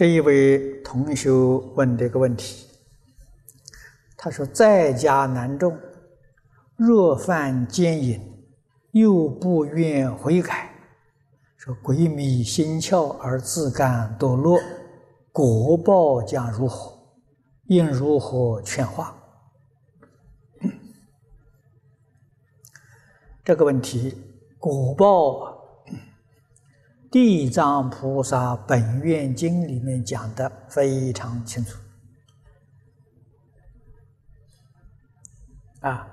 这一位同学问这个问题，他说：“在家难种，若犯奸淫，又不愿悔改，说鬼迷心窍而自甘堕落，果报将如何？应如何劝化？”这个问题，果报。地藏菩萨本愿经里面讲的非常清楚，啊，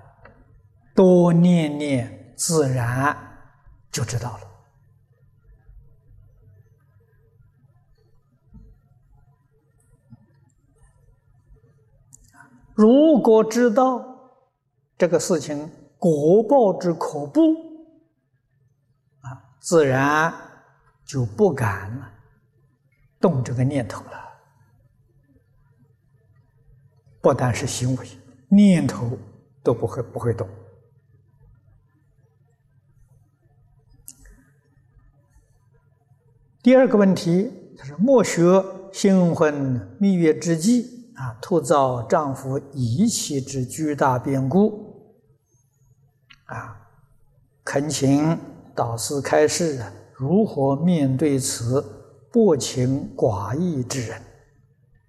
多念念，自然就知道了。如果知道这个事情果报之可怖，啊，自然。就不敢，动这个念头了。不单是行为，念头都不会不会动。第二个问题，他说：莫学新婚蜜月之际啊，突遭丈夫遗弃之巨大变故啊，恳请导师开示啊。如何面对此薄情寡义之人？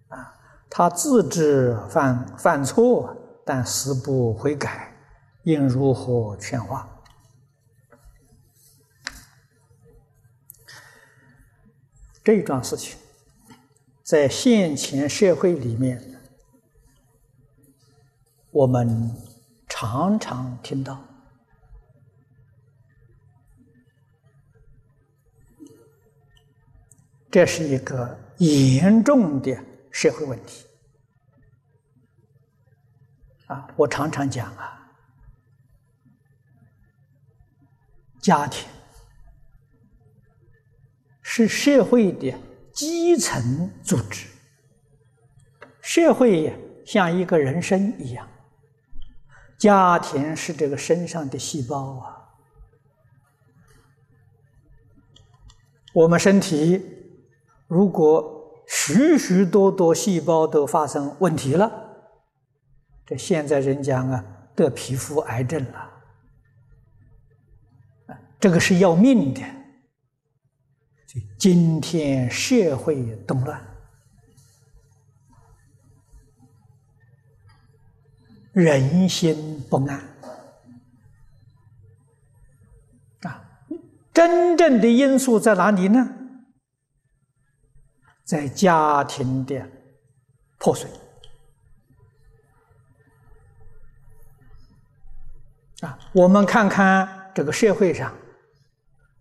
啊，他自知犯犯错，但死不悔改，应如何劝化？这一桩事情，在现前社会里面，我们常常听到。这是一个严重的社会问题啊！我常常讲啊，家庭是社会的基层组织，社会像一个人生一样，家庭是这个身上的细胞啊，我们身体。如果许许多多细胞都发生问题了，这现在人讲啊，得皮肤癌症了，这个是要命的。今天社会动乱，人心不安啊，真正的因素在哪里呢？在家庭的破碎啊，我们看看这个社会上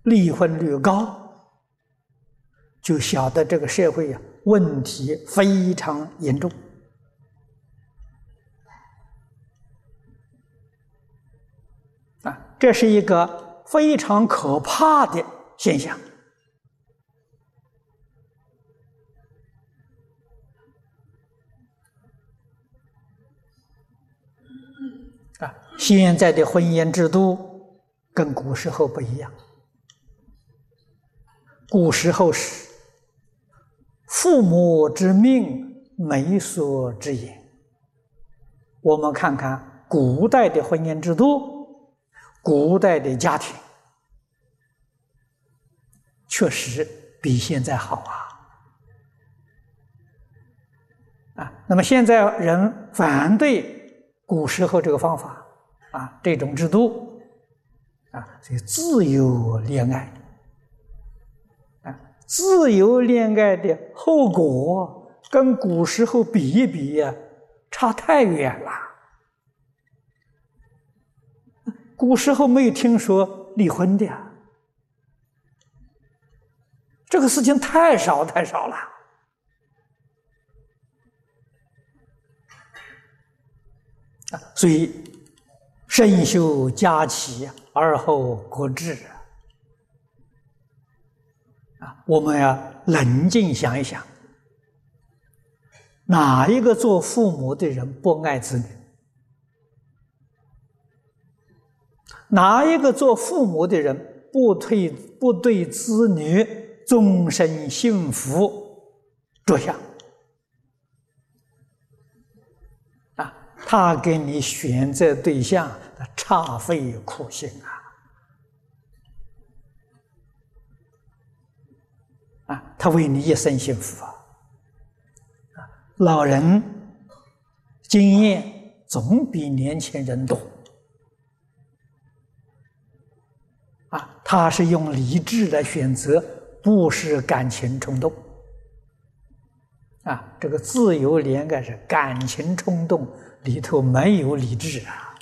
离婚率高，就晓得这个社会呀问题非常严重啊，这是一个非常可怕的现象。现在的婚姻制度跟古时候不一样。古时候是父母之命，媒妁之言。我们看看古代的婚姻制度，古代的家庭确实比现在好啊！啊，那么现在人反对。古时候这个方法啊，这种制度啊，所以自由恋爱啊，自由恋爱的后果跟古时候比一比呀，差太远了。古时候没有听说离婚的呀，这个事情太少太少了。啊，所以身修家齐而后国治啊！我们要冷静想一想，哪一个做父母的人不爱子女？哪一个做父母的人不对不对子女终身幸福着想啊，他给你选择对象，他煞费苦心啊！啊，他为你一生幸福啊！啊，老人经验总比年轻人多。啊，他是用理智来选择，不是感情冲动。啊，这个自由恋爱是感情冲动里头没有理智啊！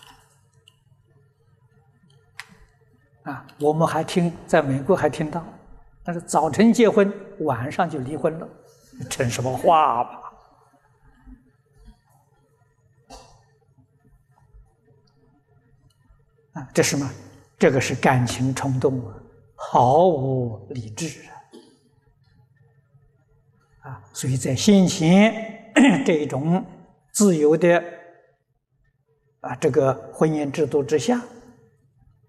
啊，我们还听在美国还听到，但是早晨结婚，晚上就离婚了，成什么话吧？啊，这什么？这个是感情冲动啊，毫无理智啊！啊，所以在先前 这种自由的啊这个婚姻制度之下，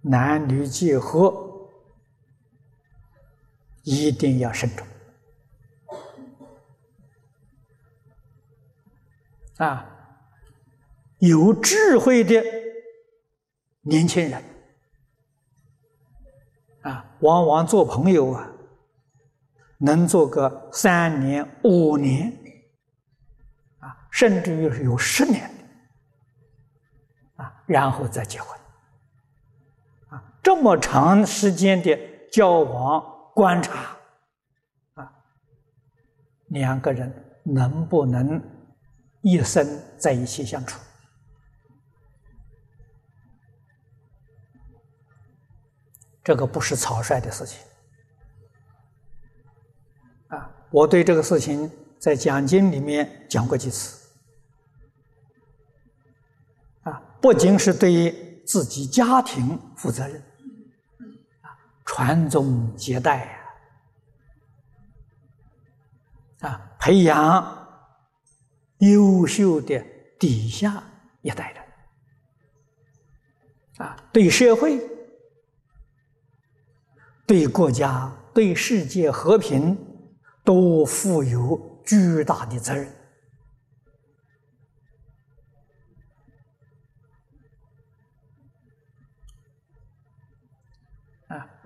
男女结合一定要慎重啊！有智慧的年轻人。啊，往往做朋友啊，能做个三年、五年，啊，甚至于有十年，然后再结婚，啊，这么长时间的交往观察，啊，两个人能不能一生在一起相处？这个不是草率的事情啊！我对这个事情在讲经里面讲过几次不仅是对自己家庭负责任啊，传宗接代啊，啊，培养优秀的底下一代人啊，对社会。对国家、对世界和平都负有巨大的责任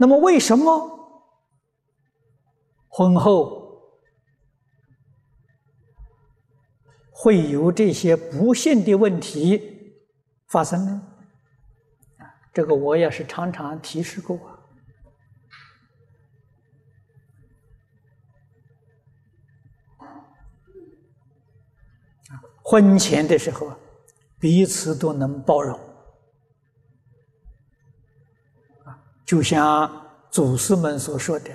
那么，为什么婚后会有这些不幸的问题发生呢？这个我也是常常提示过。婚前的时候，彼此都能包容，就像祖师们所说的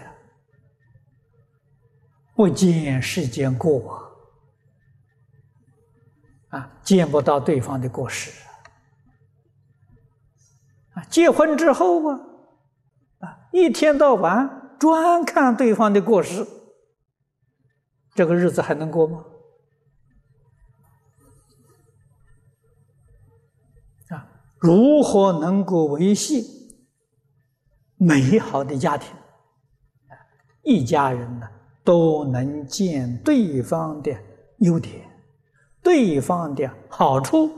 “不见世间过”，啊，见不到对方的过失，啊，结婚之后啊，啊，一天到晚专看对方的过失，这个日子还能过吗？如何能够维系美好的家庭？一家人呢都能见对方的优点，对方的好处，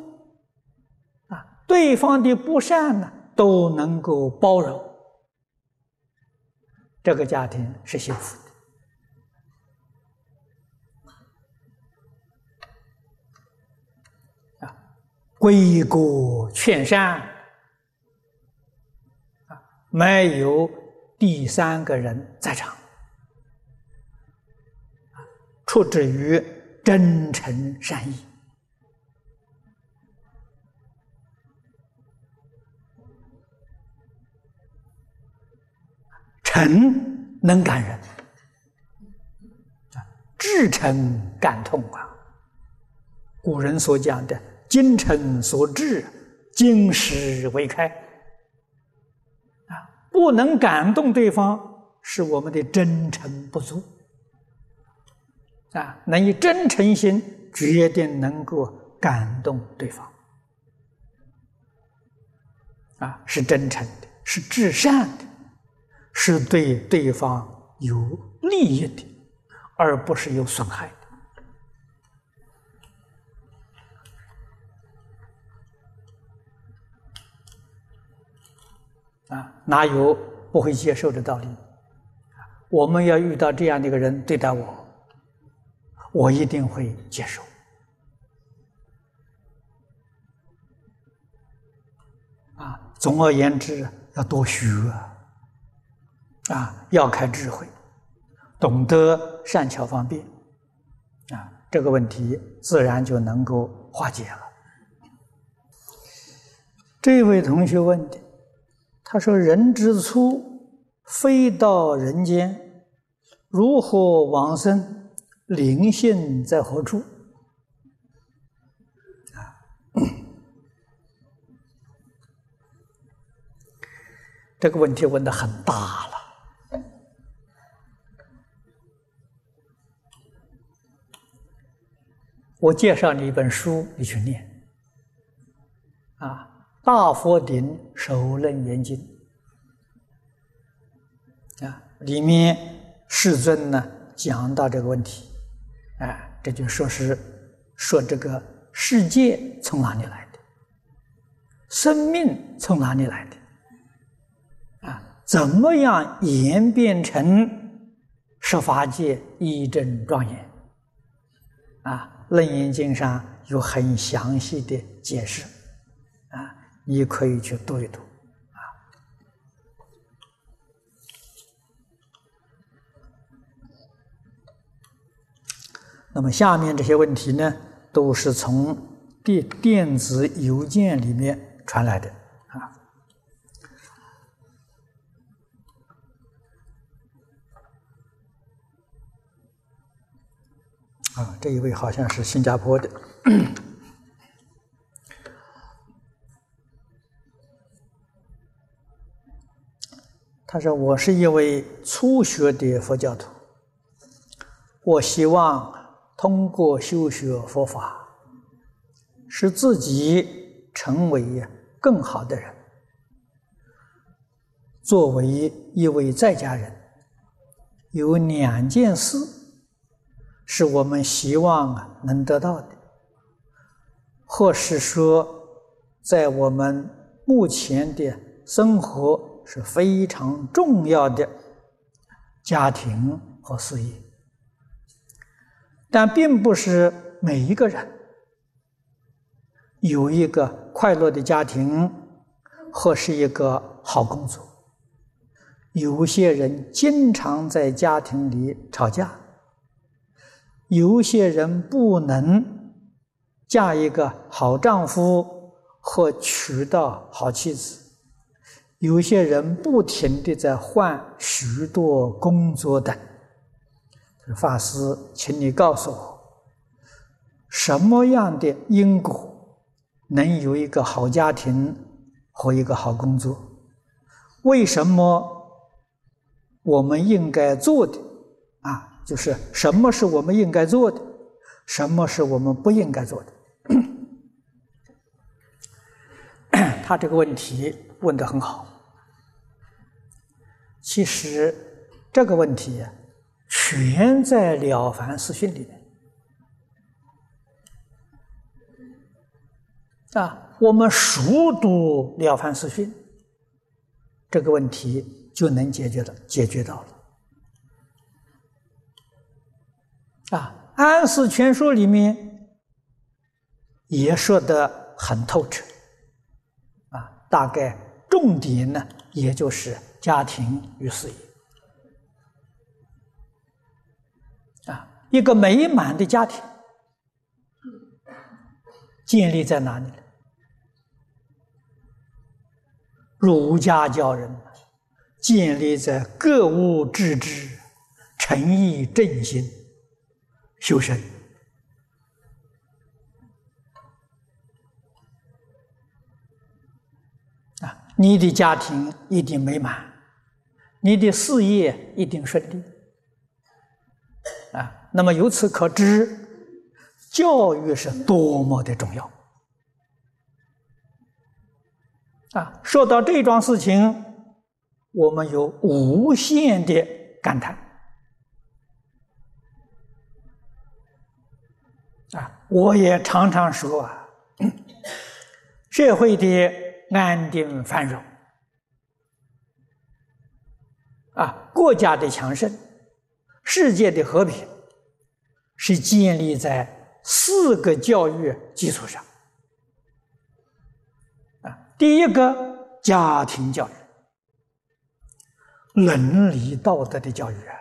啊，对方的不善呢都能够包容，这个家庭是幸福的。啊。归国劝善，没有第三个人在场，出自于真诚善意。诚能感人，至诚感痛啊。古人所讲的。精诚所至，金石为开。不能感动对方，是我们的真诚不足。啊，能以真诚心，决定能够感动对方。啊，是真诚的，是至善的，是对对方有利益的，而不是有损害啊，哪有不会接受的道理？我们要遇到这样的一个人对待我，我一定会接受。啊，总而言之，要多学啊，要开智慧，懂得善巧方便，啊，这个问题自然就能够化解了。这位同学问的，他说：“人之初，飞到人间，如何往生？灵性在何处？”啊，这个问题问的很大了。我介绍你一本书，你去念，啊。大佛顶首楞严经啊，里面世尊呢讲到这个问题，啊，这就说是说这个世界从哪里来的，生命从哪里来的，啊，怎么样演变成十法界一真庄严？啊，楞严经上有很详细的解释。啊你可以去读一读，啊。那么下面这些问题呢，都是从电电子邮件里面传来的，啊。啊，这一位好像是新加坡的。他说：“我是一位初学的佛教徒，我希望通过修学佛法，使自己成为更好的人。作为一位在家人，有两件事是我们希望啊能得到的，或是说，在我们目前的生活。”是非常重要的家庭和事业，但并不是每一个人有一个快乐的家庭或是一个好工作。有些人经常在家庭里吵架，有些人不能嫁一个好丈夫或娶到好妻子。有些人不停的在换许多工作的，法师，请你告诉我，什么样的因果能有一个好家庭和一个好工作？为什么我们应该做的啊？就是什么是我们应该做的，什么是我们不应该做的？他这个问题问的很好。其实这个问题全在《了凡四训》里面啊。我们熟读《了凡四训》，这个问题就能解决的，解决到了啊。《安世全书》里面也说的很透彻啊，大概重点呢，也就是。家庭与事业啊，一个美满的家庭建立在哪里？儒家教人建立在格物致知、诚意正心、修身啊，你的家庭一定美满。你的事业一定顺利啊！那么由此可知，教育是多么的重要啊！说到这桩事情，我们有无限的感叹啊！我也常常说啊，社会的安定繁荣。啊，国家的强盛，世界的和平，是建立在四个教育基础上。啊，第一个家庭教育，伦理道德的教育啊；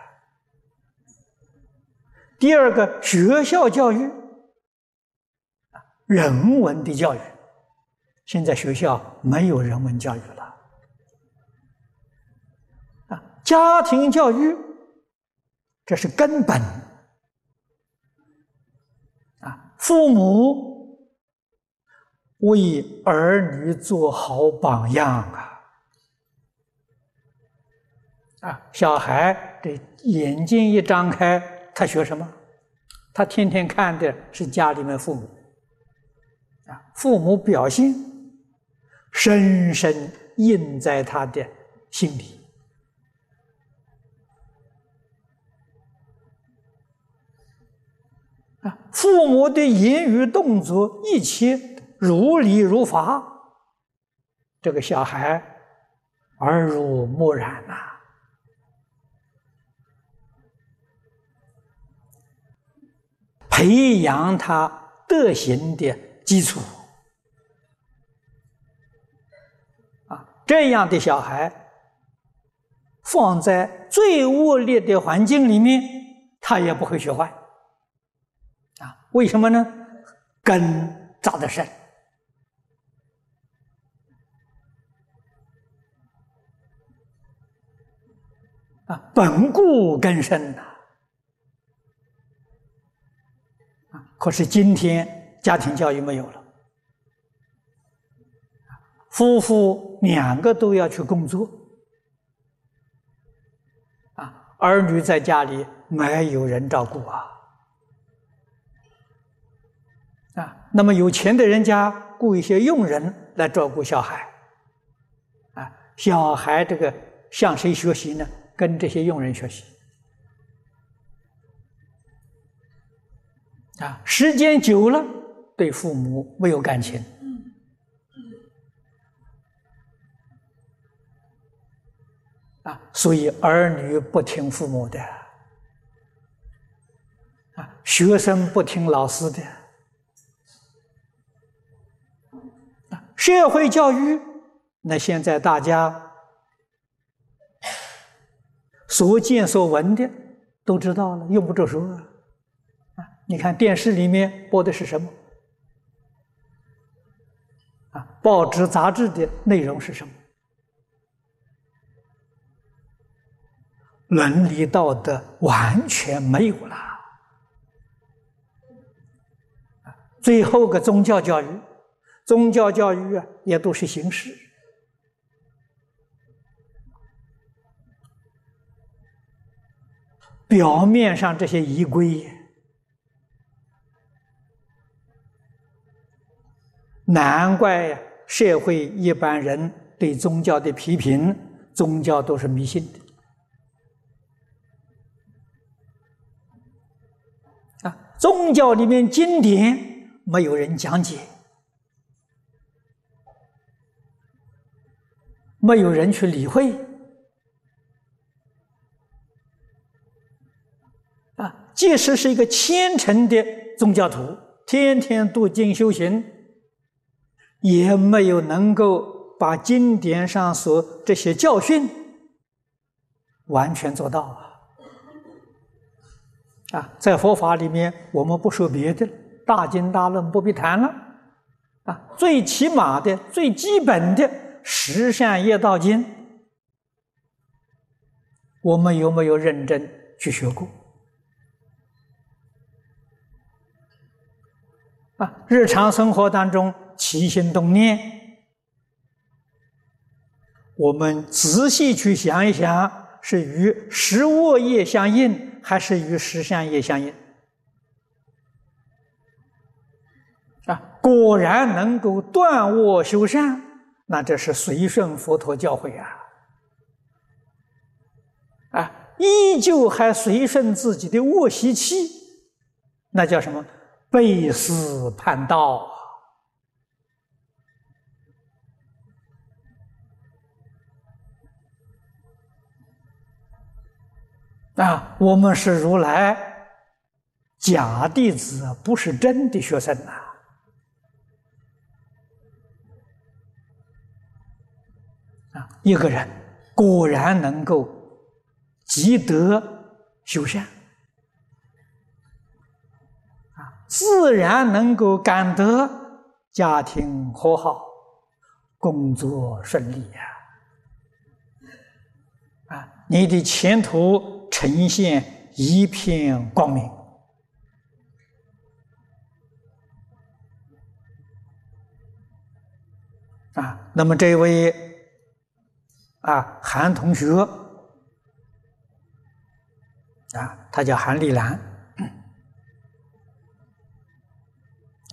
第二个学校教育，人文的教育。现在学校没有人文教育了，家庭教育这是根本，啊，父母为儿女做好榜样啊，啊，小孩的眼睛一张开，他学什么？他天天看的是家里面父母，啊，父母表现。深深印在他的心里父母的言语动作一切如理如法，这个小孩耳濡目染呐，培养他德行的基础啊。这样的小孩放在最恶劣的环境里面，他也不会学坏。为什么呢？根扎得深，啊，本固根深呐。啊，可是今天家庭教育没有了。夫妇两个都要去工作，啊，儿女在家里没有人照顾啊，啊，那么有钱的人家雇一些佣人来照顾小孩，啊，小孩这个向谁学习呢？跟这些佣人学习，啊，时间久了对父母没有感情。啊，所以儿女不听父母的，啊，学生不听老师的，啊，社会教育，那现在大家所见所闻的都知道了，用不着说啊。你看电视里面播的是什么？啊，报纸杂志的内容是什么？伦理道德完全没有了，最后个宗教教育，宗教教育啊，也都是形式，表面上这些仪规，难怪社会一般人对宗教的批评，宗教都是迷信的。啊宗教里面经典没有人讲解，没有人去理会，啊，即使是一个虔诚的宗教徒，天天读经修行，也没有能够把经典上所这些教训完全做到啊。啊，在佛法里面，我们不说别的，大经大论不必谈了。啊，最起码的、最基本的十善业道经，我们有没有认真去学过？啊，日常生活当中起心动念，我们仔细去想一想，是与十恶业相应。还是与十善业相应啊！果然能够断恶修善，那这是随顺佛陀教诲啊！啊，依旧还随顺自己的恶习气，那叫什么？背思叛道啊，我们是如来假弟子，不是真的学生呐。啊，一个人果然能够积德修善，啊，自然能够感得家庭和好，工作顺利呀。啊，你的前途呈现一片光明。啊，那么这位啊韩同学啊，他叫韩丽兰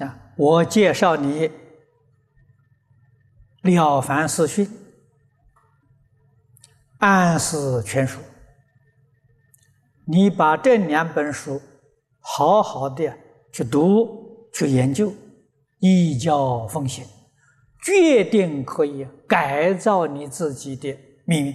啊，我介绍你《了凡四训》。暗示全书，你把这两本书好好的去读、去研究，一教奉行，决定可以改造你自己的命运。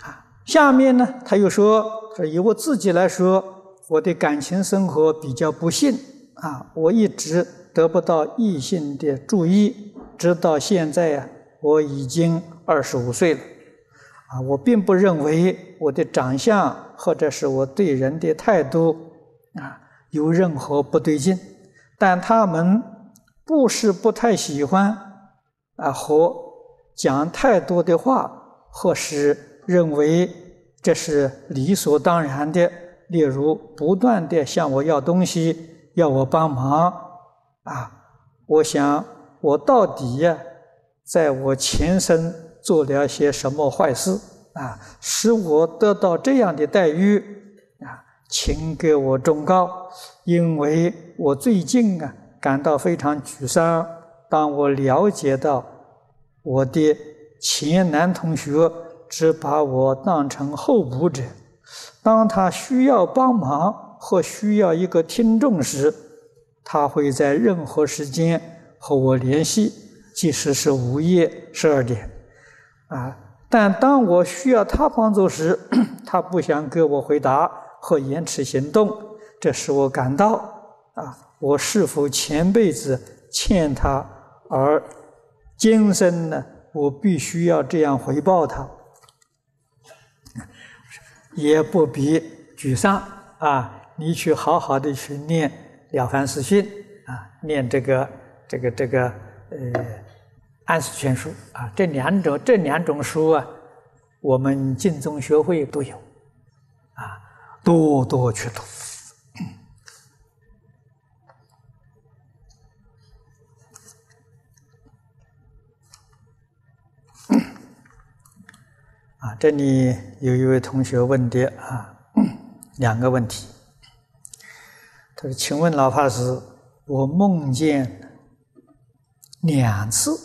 啊，下面呢，他又说：“说以我自己来说，我的感情生活比较不幸啊，我一直。”得不到异性的注意，直到现在呀，我已经二十五岁了，啊，我并不认为我的长相或者是我对人的态度啊有任何不对劲，但他们不是不太喜欢啊和讲太多的话，或是认为这是理所当然的，例如不断的向我要东西，要我帮忙。啊，我想我到底呀，在我前生做了些什么坏事啊，使我得到这样的待遇啊？请给我忠告，因为我最近啊感到非常沮丧。当我了解到我的前男同学只把我当成候补者，当他需要帮忙或需要一个听众时。他会在任何时间和我联系，即使是午夜十二点，啊！但当我需要他帮助时，他不想给我回答或延迟行动，这使我感到啊，我是否前辈子欠他，而今生呢，我必须要这样回报他，也不必沮丧啊！你去好好的去念。了凡四训啊，念这个这个这个呃安世全书啊，这两种这两种书啊，我们净宗学会都有啊，多多去读这里有一位同学问的啊，两个问题。他说：“请问老法师，我梦见两次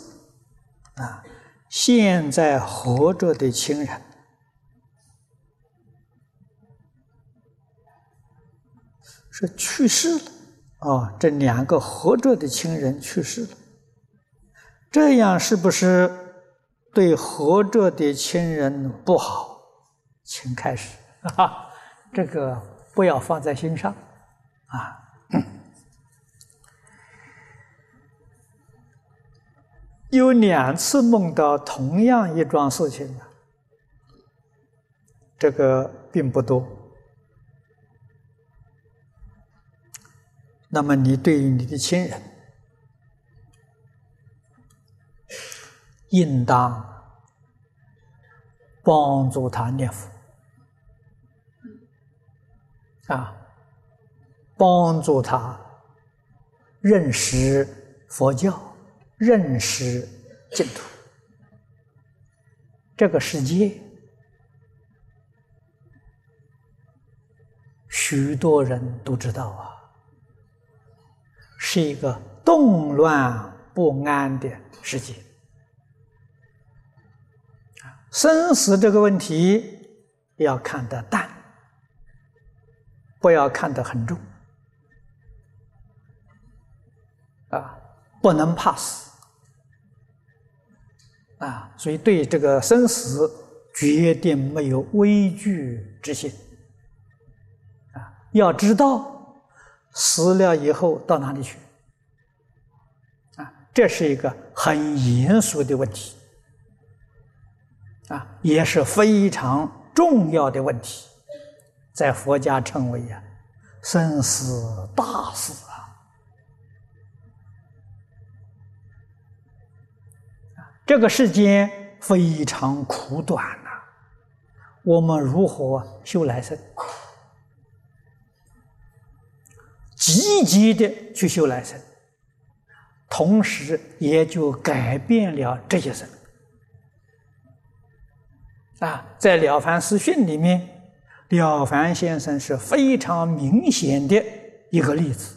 啊，现在活着的亲人是去世了啊，这两个活着的亲人去世了，这样是不是对活着的亲人不好？请开始，哈，这个不要放在心上。”啊，有两次梦到同样一桩事情啊，这个并不多。那么你对于你的亲人，应当帮助他念佛啊。帮助他认识佛教，认识净土。这个世界，许多人都知道啊，是一个动乱不安的世界。生死这个问题要看得淡，不要看得很重。啊，不能怕死，啊，所以对这个生死决定没有畏惧之心。啊，要知道死了以后到哪里去？啊，这是一个很严肃的问题，啊，也是非常重要的问题，在佛家称为呀生死大事啊。这个世间非常苦短呐，我们如何修来生？积极的去修来生，同时也就改变了这些生。啊，在《了凡四训》里面，了凡先生是非常明显的一个例子。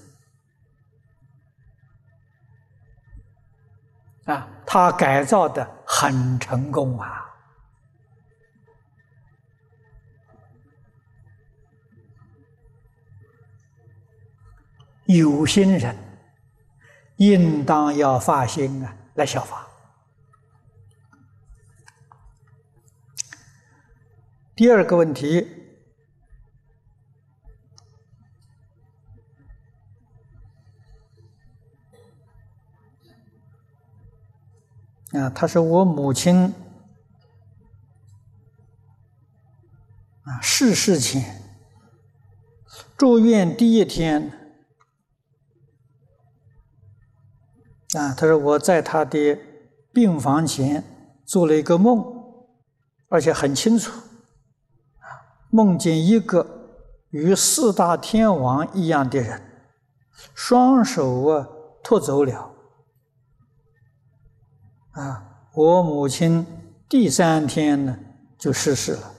啊，他改造的很成功啊！有心人应当要发心啊，来效法。第二个问题。啊，他说我母亲啊逝世前住院第一天啊，他说我在他的病房前做了一个梦，而且很清楚，梦见一个与四大天王一样的人，双手啊托走了。啊，我母亲第三天呢就逝世了。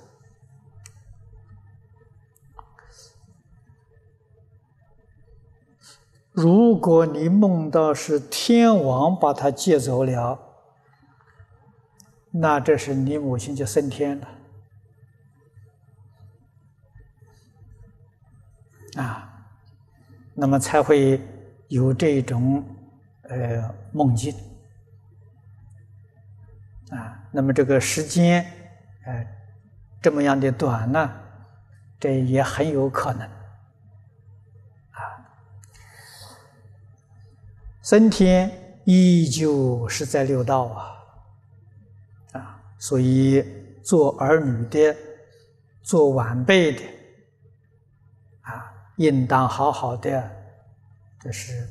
如果你梦到是天王把他接走了，那这是你母亲就升天了。啊，那么才会有这种呃梦境。啊，那么这个时间，呃，这么样的短呢，这也很有可能，啊，升天依旧是在六道啊，啊，所以做儿女的，做晚辈的，应当好好的，这是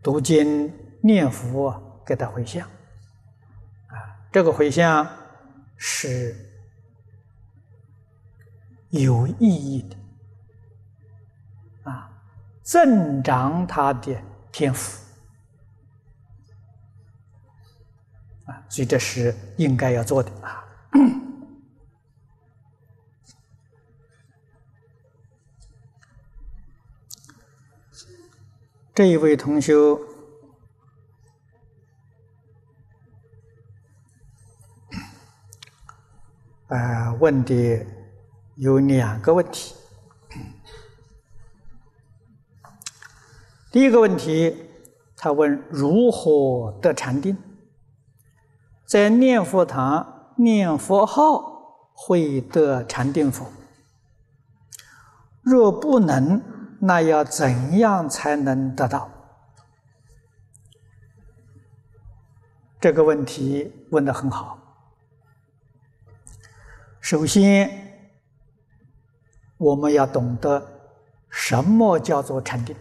读经念佛，给他回向。啊这个回向是有意义的，啊，增长他的天赋，啊，所以这是应该要做的啊。这一位同修。呃，问的有两个问题。第一个问题，他问如何得禅定，在念佛堂念佛号会得禅定否？若不能，那要怎样才能得到？这个问题问的很好。首先，我们要懂得什么叫做禅定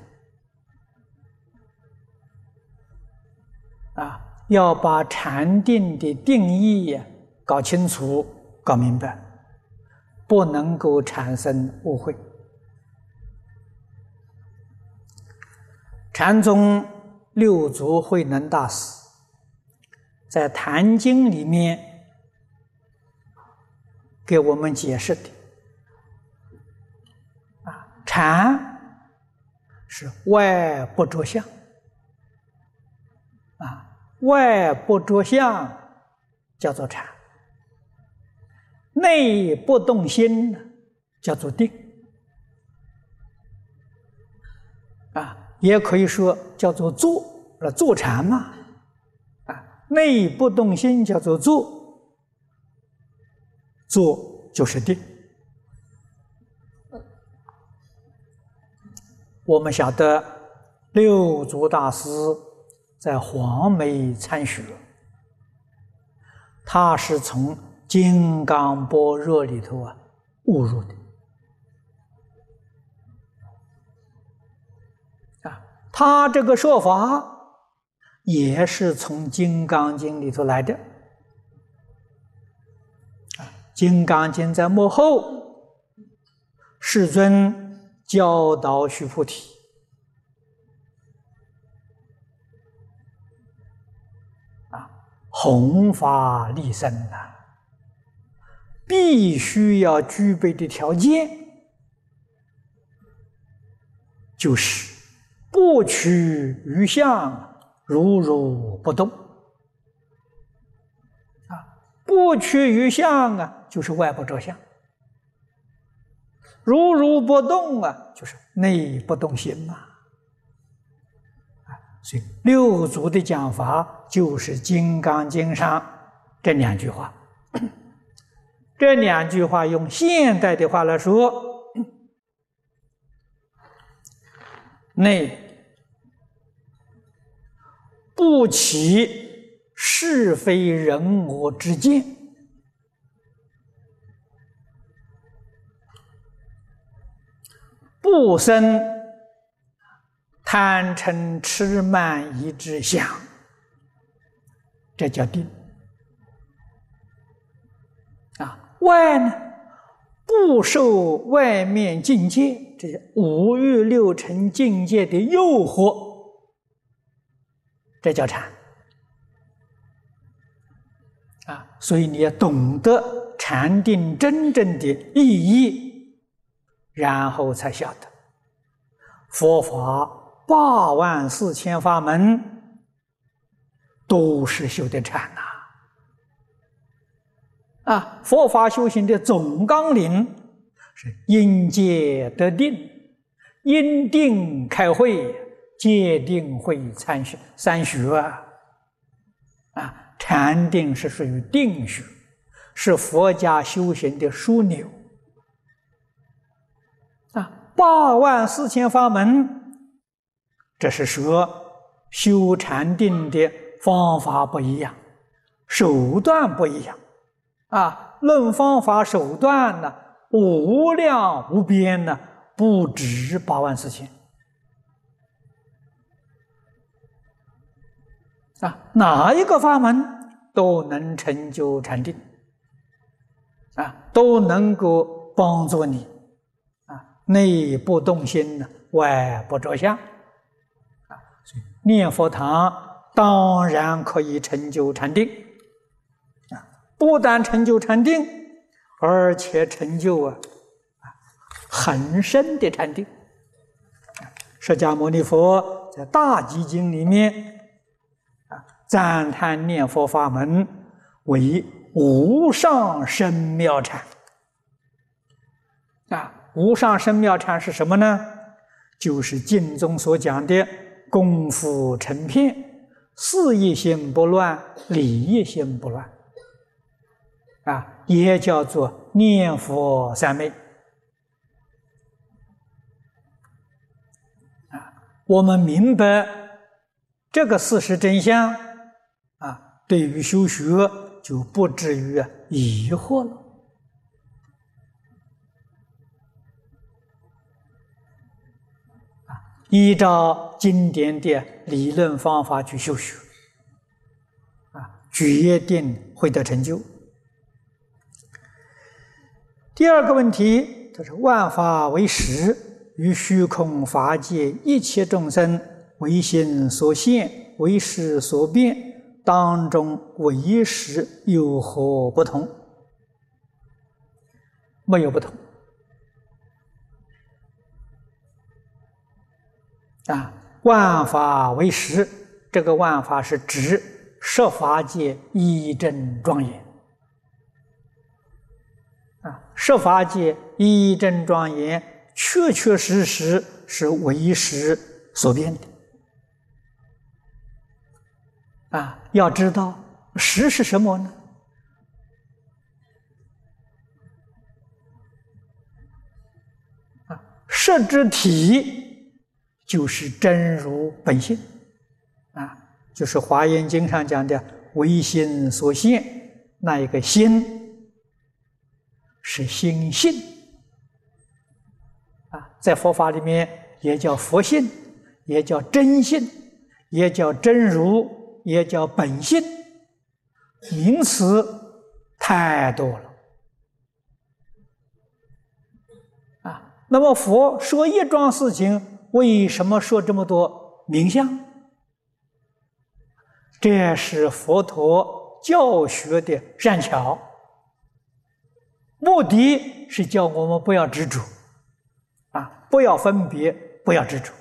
啊，要把禅定的定义搞清楚、搞明白，不能够产生误会。禅宗六祖慧能大师在《坛经》里面。给我们解释的。啊，禅是外不着相。啊，外不着相叫做禅，内不动心叫做定。啊，也可以说叫做坐，那坐禅嘛啊，内不动心叫做坐，坐就是定。我们晓得六祖大师在黄梅参学，他是从金刚般若里头啊悟入的他这个说法。也是从《金刚经》里头来的，《金刚经》在幕后，世尊教导须菩提，啊，弘法利生呐，必须要具备的条件，就是不取于相。如如不动，啊，不取于相啊，就是外不着相；如如不动啊，就是内不动心嘛。啊，所以六祖的讲法就是《金刚经》上这两句话。这两句话用现代的话来说，内。不起是非人我之见，不生贪嗔痴慢疑之想，这叫定。啊，外呢不受外面境界这些五欲六尘境界的诱惑。这叫禅啊！所以你要懂得禅定真正的意义，然后才晓得佛法八万四千法门都是修的禅呐！啊，佛法修行的总纲领是因戒得定，因定开慧。戒定会参学三学啊，啊，禅定是属于定学，是佛家修行的枢纽啊。八万四千法门，这是说修禅定的方法不一样，手段不一样啊。论方法手段呢，无量无边呢，不止八万四千。啊，哪一个法门都能成就禅定，啊，都能够帮助你，啊，内不动心呢，外不着相，啊，念佛堂当然可以成就禅定，啊，不但成就禅定，而且成就啊，很深的禅定。释迦牟尼佛在《大集经》里面。赞叹念佛法门为无上深妙禅啊！无上深妙禅是什么呢？就是经中所讲的功夫成片，事业心不乱，理业心不乱啊，也叫做念佛三昧啊。我们明白这个事实真相。啊对于修学就不至于疑惑了依照经典的理论方法去修学啊，决定会得成就。第二个问题，他说：“万法为实，与虚空法界一切众生为心所现，为识所变。”当中唯识有何不同？没有不同。啊，万法为实，这个万法是指十法界一真庄严。设，法界一真庄严，确确实实是为实所变的。啊，要知道实是什么呢？啊，实之体就是真如本性，啊，就是《华严经》上讲的唯心所现那一个心，是心性，啊，在佛法里面也叫佛性，也叫真性，也叫真如，也叫本性。名词太多了啊！那么佛说一桩事情，为什么说这么多名相？这是佛陀教学的善巧，目的是叫我们不要执着啊，不要分别，不要执着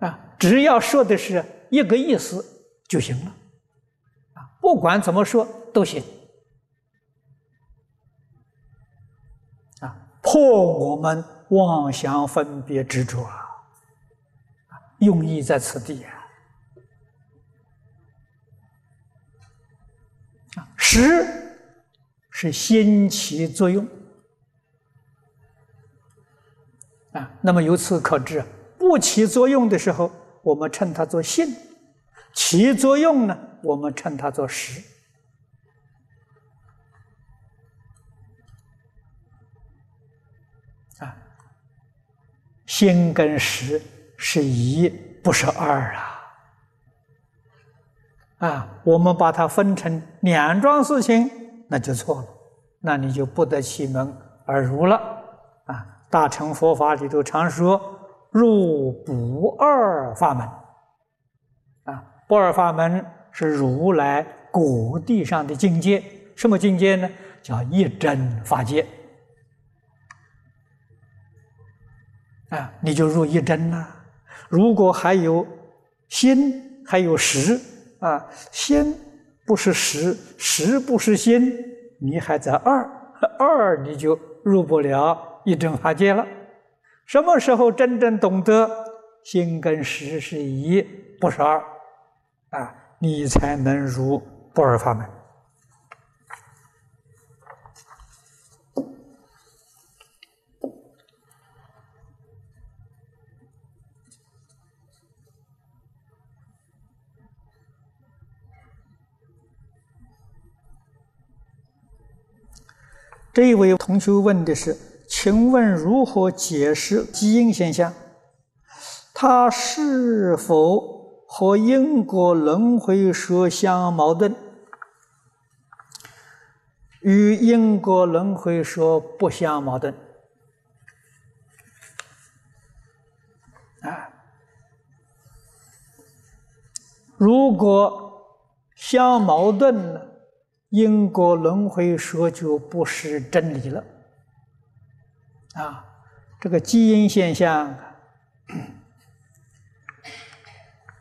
啊！只要说的是。一个意思就行了，啊，不管怎么说都行，啊，破我们妄想分别执着啊，用意在此地，啊，实是先起作用，啊，那么由此可知，不起作用的时候。我们称它做性，起作用呢？我们称它做实。啊，心跟实是一，不是二啊！啊，我们把它分成两桩事情，那就错了，那你就不得其门而入了。啊，大乘佛法里头常说。入不二法门，啊，不二法门是如来果地上的境界，什么境界呢？叫一真法界，啊，你就入一真了。如果还有心，还有识，啊，心不是实，实不是心，你还在二，二你就入不了一真法界了。什么时候真正懂得心跟实是一，不是二，啊，你才能入不二法门。这位同学问的是。请问如何解释基因现象？它是否和因果轮回说相矛盾？与因果轮回说不相矛盾？啊，如果相矛盾了，因果轮回说就不是真理了。啊，这个基因现象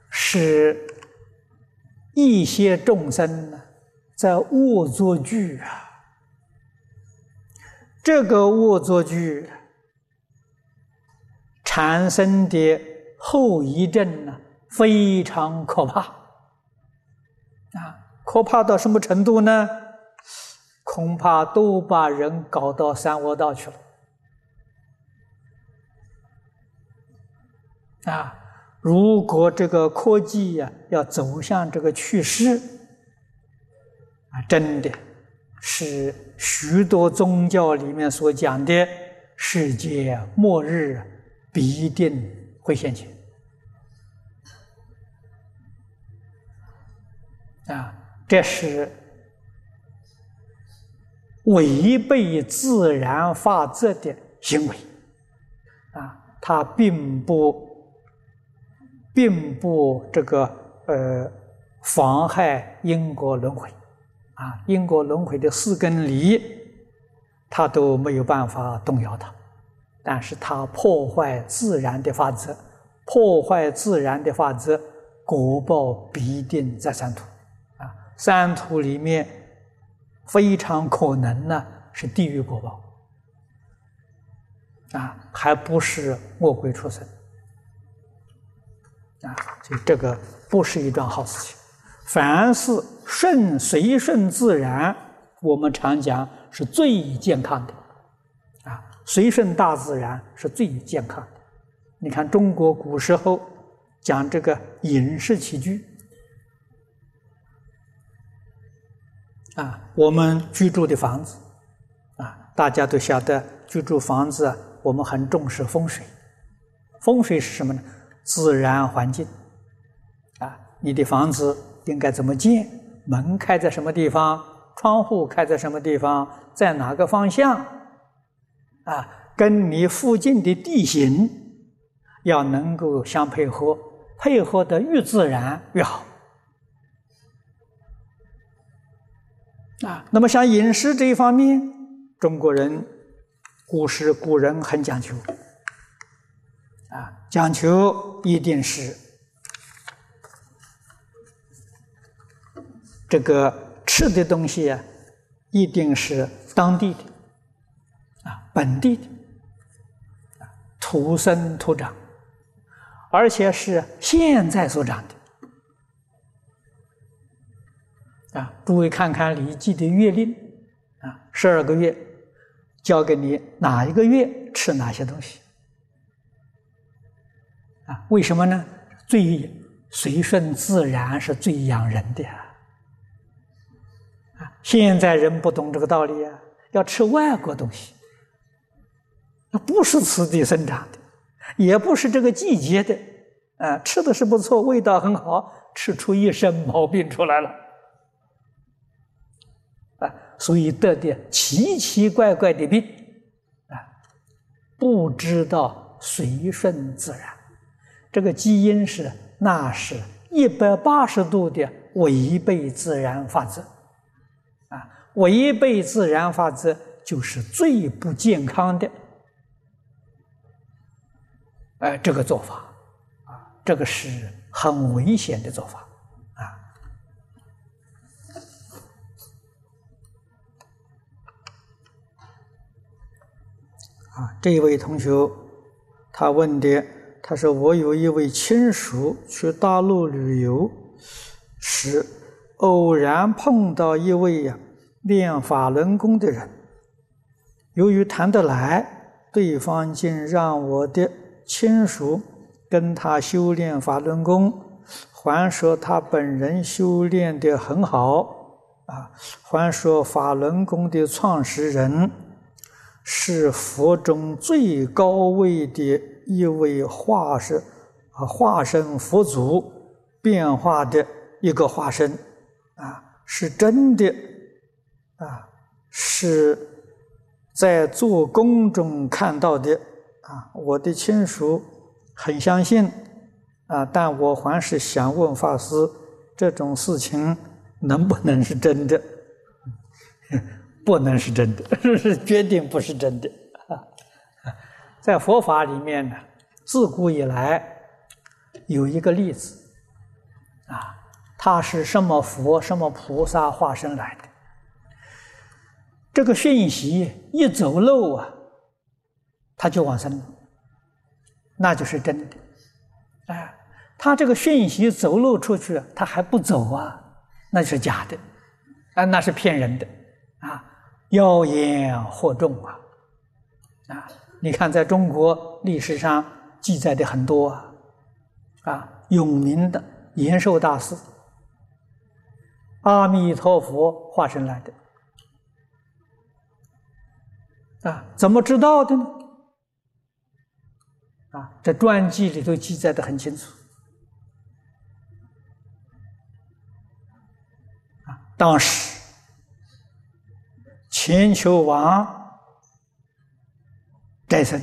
是一些众生呢在恶作剧啊。这个恶作剧产生的后遗症呢，非常可怕。可怕到什么程度呢？恐怕都把人搞到三窝道去了。啊，如果这个科技呀要走向这个趋势，啊，真的是许多宗教里面所讲的世界末日必定会现前。啊，这是违背自然法则的行为，啊，它并不。并不这个呃妨害因果轮回，啊，因果轮回的四根理，他都没有办法动摇它，但是它破坏自然的法则，破坏自然的法则，果报必定在三途，三途里面非常可能呢是地狱果报，啊，还不是恶鬼出生。啊，所以这个不是一桩好事情。凡是顺随顺自然，我们常讲是最健康的，啊，随顺大自然是最健康的。你看中国古时候讲这个饮食起居，啊，我们居住的房子，啊，大家都晓得居住房子，我们很重视风水。风水是什么呢？自然环境，啊，你的房子。应该怎么建？门开在什么地方？窗户开在什么地方？在哪个方向？啊，跟你附近的地形要能够相配合，配合的越自然越好。啊，那么像饮食这一方面，中国人古时古人很讲究，啊，讲究一定是。这个吃的东西啊，一定是当地的，啊，本地的，土生土长，而且是现在所长的，啊，诸位看看《礼记》的月令，啊，十二个月，教给你哪一个月吃哪些东西，啊，为什么呢？最随顺自然是最养人的。啊现在人不懂这个道理啊，要吃外国东西，那不是此地生长的，也不是这个季节的，啊，吃的是不错，味道很好，吃出一身毛病出来了，所以得的奇奇怪怪的病，啊，不知道随顺自然，这个基因是那是一百八十度的违背自然法则。啊违背自然法则就是最不健康的，哎，这个做法啊，这个是很危险的做法啊，这位同学他问的，他说：“我有一位亲属去大陆旅游时，偶然碰到一位呀。”练法轮功的人，由于谈得来，对方竟让我的亲属跟他修炼法轮功，还说他本人修炼的很好，啊，还说法轮功的创始人是佛中最高位的一位化身，啊，化身佛祖变化的一个化身，啊，是真的。啊，是在做工中看到的啊！我的亲属很相信啊，但我还是想问法师，这种事情能不能是真的？不能是真的，是决定不是真的。在佛法里面呢，自古以来有一个例子啊，他是什么佛、什么菩萨化身来的？这个讯息一走漏啊，他就往生，那就是真的。哎，他这个讯息走漏出去，他还不走啊，那是假的，啊，那是骗人的，妖言惑众啊，啊，你看在中国历史上记载的很多啊，啊，有名的延寿大师，阿弥陀佛化身来的。啊，怎么知道的呢？啊，这传记里头记载的很清楚。啊，当时千秋王斋僧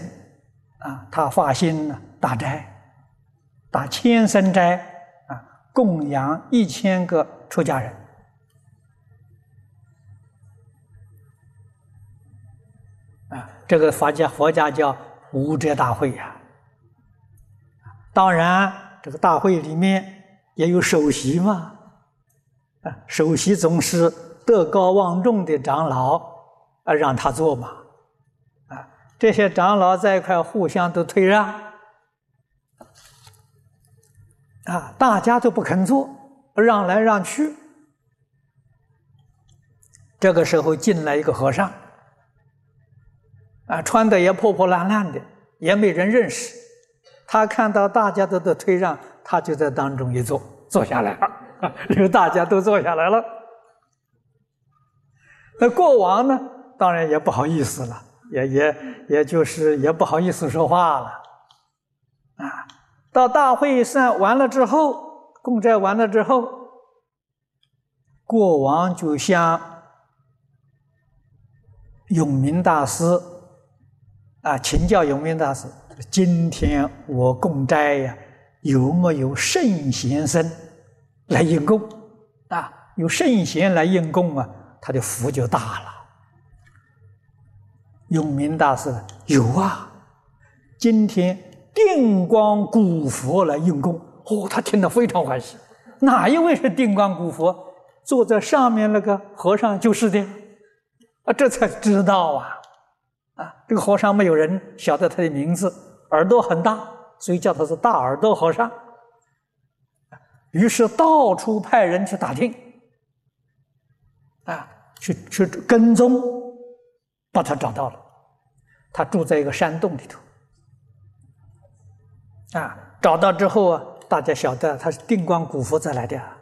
啊，他发心呢大斋，打千僧斋啊，供养一千个出家人啊。这个佛家佛家叫无遮大会呀，当然这个大会里面也有首席嘛，啊，首席总是德高望重的长老啊，让他做嘛，啊，这些长老在一块互相都退让，啊，大家都不肯做，让来让去。这个时候进来一个和尚，啊，穿的也破破烂烂的，也没人认识。他看到大家都在推让，他就在当中一坐，坐下来了。因为大家都坐下来了，那国王呢，当然也不好意思了，也也也就是也不好意思说话了。啊，到大会散完了之后，供斋完了之后，国王就向永明大师啊请教永明大师：今天我供斋呀，有没有圣贤僧来应供？啊，有圣贤来应供啊，他的福就大了。永明大师有啊，今天。定光古佛来用功，哦，他听得非常欢喜。哪一位是定光古佛？坐在上面那个和尚就是的，啊，这才知道啊，啊，这个和尚没有人晓得他的名字，耳朵很大，所以叫他是大耳朵和尚。于是到处派人去打听，啊，去去跟踪，把他找到了。他住在一个山洞里头。啊，找到之后啊，大家晓得他是定光古佛再来的啊。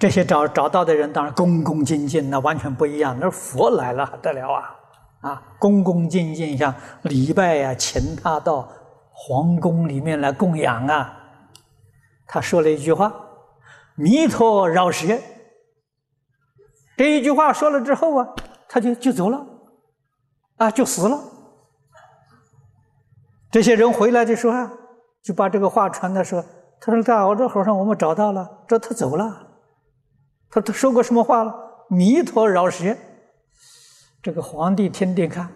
这些找找到的人当然恭恭敬敬，那完全不一样。那佛来了还得了啊？啊，恭恭敬敬像礼拜呀，请他到皇宫里面来供养啊。他说了一句话：“弥陀饶舌。”这一句话说了之后啊，他就就走了，啊，就死了。这些人回来的时候啊，就把这个话传的说：“他说大耳朵和尚，我们找到了，这他走了。他他说过什么话了？弥陀饶舌。这个皇帝听听看，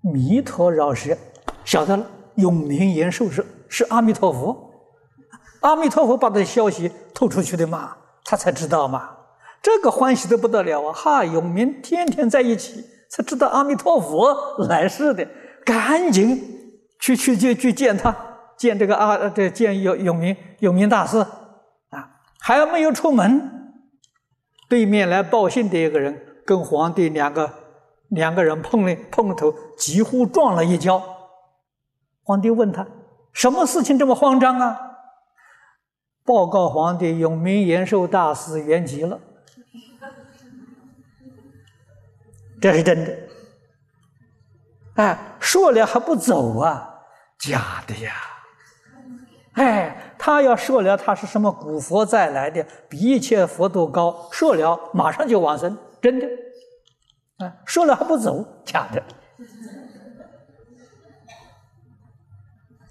弥陀饶舌，晓得了。永宁延寿是是阿弥陀佛，阿弥陀佛把这消息透出去的嘛，他才知道嘛。这个欢喜的不得了啊！哈，永明天天在一起，才知道阿弥陀佛来世的，赶紧。”去去去去见他，见这个阿这见永永明永明大师啊，还没有出门，对面来报信的一个人跟皇帝两个两个人碰了碰头，几乎撞了一跤。皇帝问他什么事情这么慌张啊？报告皇帝，永明延寿大师圆寂了，这是真的。哎，说了还不走啊？假的呀！哎，他要说了，他是什么古佛再来的，比一切佛都高，说了马上就往生，真的。啊，说了还不走，假的。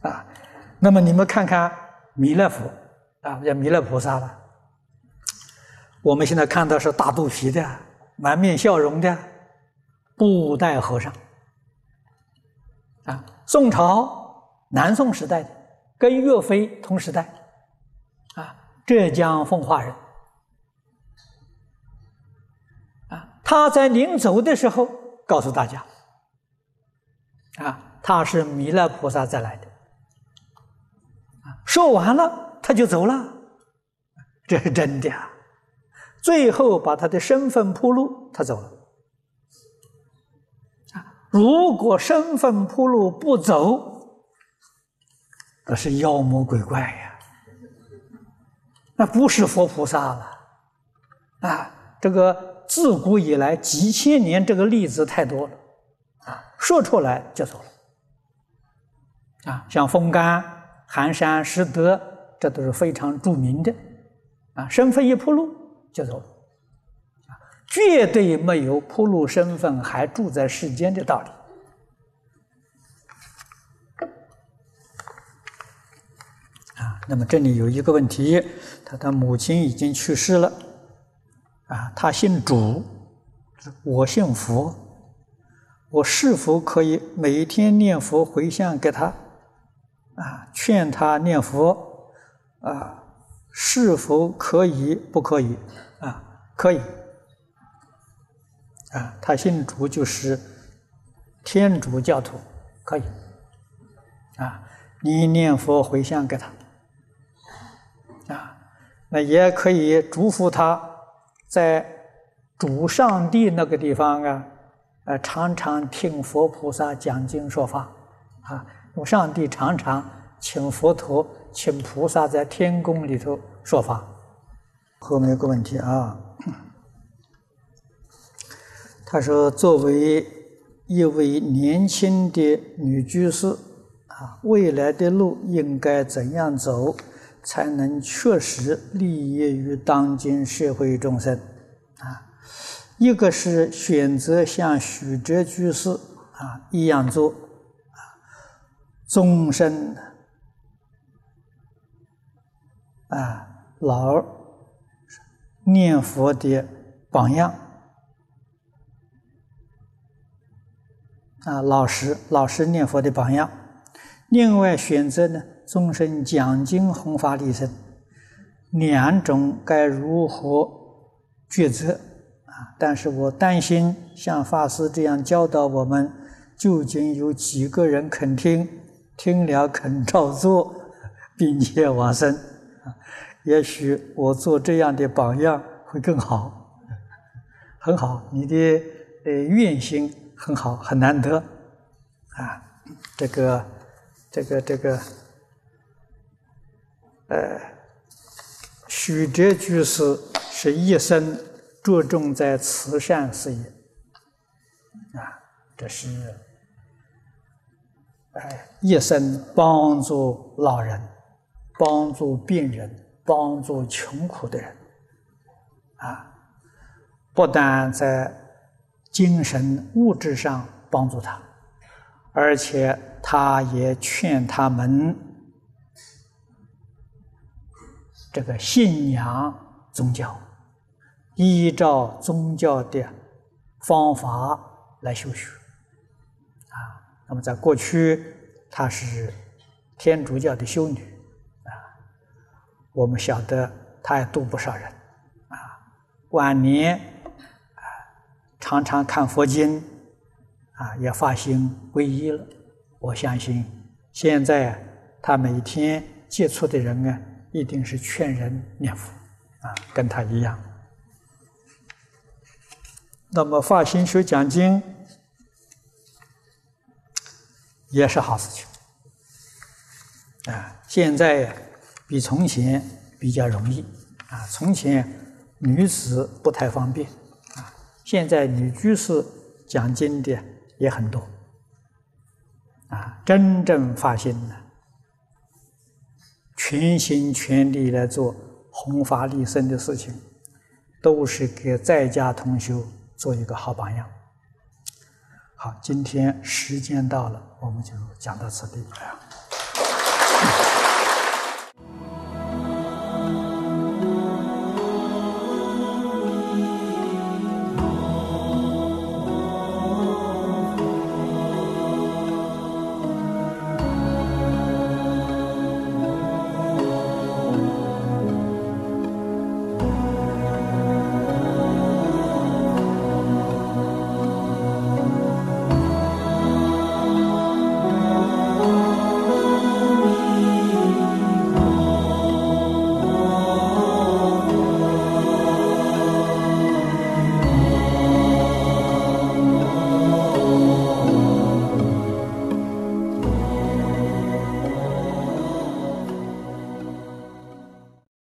啊，那么你们看看弥勒佛啊，叫弥勒菩萨了。我们现在看到是大肚皮的，满面笑容的布袋和尚。啊，宋朝。南宋时代的，跟岳飞同时代，啊，浙江奉化人，啊，他在临走的时候告诉大家，啊，他是弥勒菩萨再来的，啊，说完了他就走了，这是真的，啊，最后把他的身份铺路，他走了，如果身份铺路不走。那是妖魔鬼怪呀，那不是佛菩萨了，啊，这个自古以来几千年这个例子太多了，啊，说出来就走了，啊，像风干、寒山、拾得，这都是非常著名的，啊，身份一铺路就走了，绝对没有铺路身份还住在世间的道理。啊那么这里有一个问题，他的母亲已经去世了，啊，他姓主，我姓佛，我是否可以每天念佛回向给他，啊，劝他念佛，啊，是否可以？不可以？啊，可以，啊，他姓主就是天主教徒，可以，啊。你念佛回向给他，啊，那也可以嘱咐他，在主上帝那个地方啊，呃，常常听佛菩萨讲经说法，啊，我上帝常常请佛陀、请菩萨在天宫里头说法。后面有个问题啊，他说作为。一位年轻的女居士，啊，未来的路应该怎样走，才能确实利益于当今社会众生？啊，一个是选择像许哲居士啊一样做，啊，终身啊老念佛的榜样。啊，老实老实念佛的榜样。另外选择呢，终身讲经弘法利生，两种该如何抉择？啊，但是我担心像法师这样教导我们，究竟有几个人肯听？听了肯照做，并且往生？啊，也许我做这样的榜样会更好。很好，你的呃愿心。很好，很难得，啊，这个，这个，这个，呃，许哲居士是一生着重在慈善事业，啊，这是，哎，一生帮助老人，帮助病人，帮助穷苦的人，啊，不但在。精神物质上帮助他，而且他也劝他们这个信仰宗教，依照宗教的方法来修学。啊，那么在过去，她是天主教的修女，啊，我们晓得她也度不少人，啊，晚年。常常看佛经，啊，也发心皈依了。我相信，现在他每天接触的人呢，一定是劝人念佛，啊，跟他一样。那么发心学讲经，也是好事情，啊，现在比从前比较容易，啊，从前女子不太方便。现在女居士讲经的也很多，啊，真正发心了，全心全力来做弘法利生的事情，都是给在家同修做一个好榜样。好，今天时间到了，我们就讲到此地。